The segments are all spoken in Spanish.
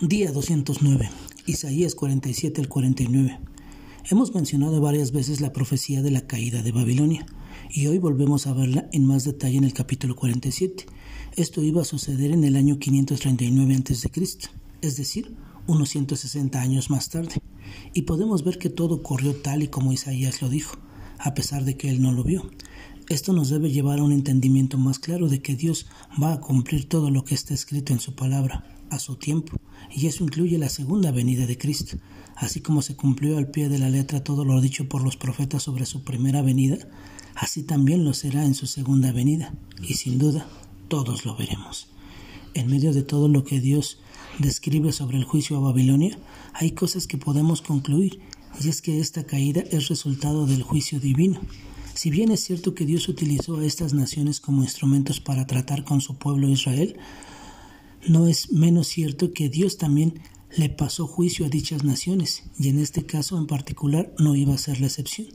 Día 209, Isaías 47 al 49. Hemos mencionado varias veces la profecía de la caída de Babilonia y hoy volvemos a verla en más detalle en el capítulo 47. Esto iba a suceder en el año 539 a.C., es decir, unos 160 años más tarde, y podemos ver que todo ocurrió tal y como Isaías lo dijo, a pesar de que él no lo vio. Esto nos debe llevar a un entendimiento más claro de que Dios va a cumplir todo lo que está escrito en su palabra a su tiempo, y eso incluye la segunda venida de Cristo. Así como se cumplió al pie de la letra todo lo dicho por los profetas sobre su primera venida, así también lo será en su segunda venida, y sin duda todos lo veremos. En medio de todo lo que Dios describe sobre el juicio a Babilonia, hay cosas que podemos concluir, y es que esta caída es resultado del juicio divino. Si bien es cierto que Dios utilizó a estas naciones como instrumentos para tratar con su pueblo Israel, no es menos cierto que Dios también le pasó juicio a dichas naciones, y en este caso en particular no iba a ser la excepción.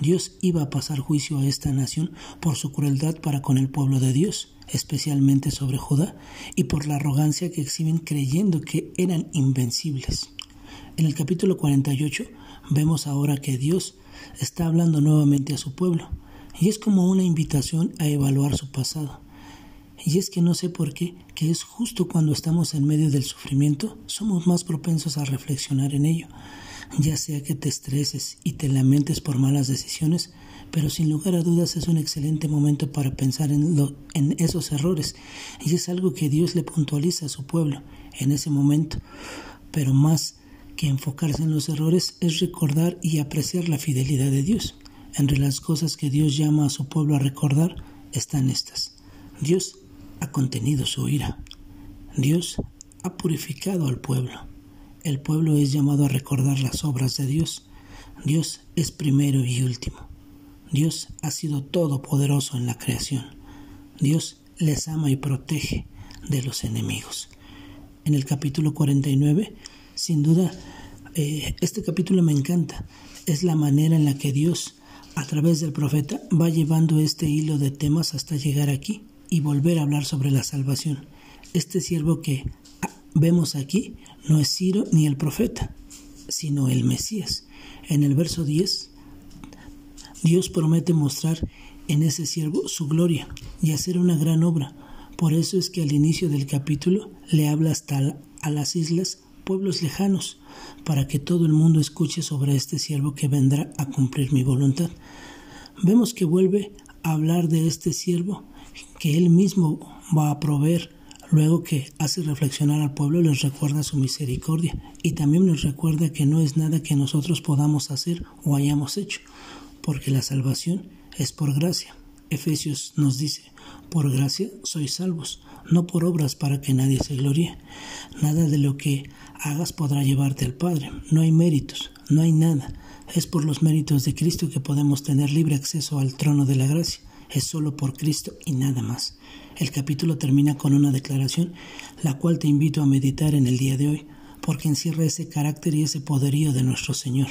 Dios iba a pasar juicio a esta nación por su crueldad para con el pueblo de Dios, especialmente sobre Judá, y por la arrogancia que exhiben creyendo que eran invencibles. En el capítulo 48 vemos ahora que Dios está hablando nuevamente a su pueblo, y es como una invitación a evaluar su pasado. Y es que no sé por qué, que es justo cuando estamos en medio del sufrimiento, somos más propensos a reflexionar en ello, ya sea que te estreses y te lamentes por malas decisiones, pero sin lugar a dudas es un excelente momento para pensar en, en esos errores, y es algo que Dios le puntualiza a su pueblo en ese momento, pero más que enfocarse en los errores es recordar y apreciar la fidelidad de Dios. Entre las cosas que Dios llama a su pueblo a recordar están estas. Dios ha contenido su ira. Dios ha purificado al pueblo. El pueblo es llamado a recordar las obras de Dios. Dios es primero y último. Dios ha sido todopoderoso en la creación. Dios les ama y protege de los enemigos. En el capítulo 49, sin duda, eh, este capítulo me encanta. Es la manera en la que Dios, a través del profeta, va llevando este hilo de temas hasta llegar aquí y volver a hablar sobre la salvación. Este siervo que vemos aquí no es Ciro ni el profeta, sino el Mesías. En el verso 10, Dios promete mostrar en ese siervo su gloria y hacer una gran obra. Por eso es que al inicio del capítulo le habla hasta a las islas, pueblos lejanos, para que todo el mundo escuche sobre este siervo que vendrá a cumplir mi voluntad. Vemos que vuelve a hablar de este siervo que Él mismo va a proveer. Luego que hace reflexionar al pueblo, les recuerda su misericordia y también les recuerda que no es nada que nosotros podamos hacer o hayamos hecho, porque la salvación es por gracia. Efesios nos dice, por gracia sois salvos, no por obras para que nadie se gloríe. Nada de lo que hagas podrá llevarte al Padre, no hay méritos, no hay nada. Es por los méritos de Cristo que podemos tener libre acceso al trono de la gracia es solo por Cristo y nada más. El capítulo termina con una declaración, la cual te invito a meditar en el día de hoy, porque encierra ese carácter y ese poderío de nuestro Señor.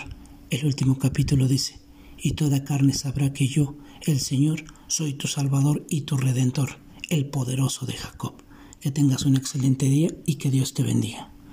El último capítulo dice, y toda carne sabrá que yo, el Señor, soy tu Salvador y tu Redentor, el poderoso de Jacob. Que tengas un excelente día y que Dios te bendiga.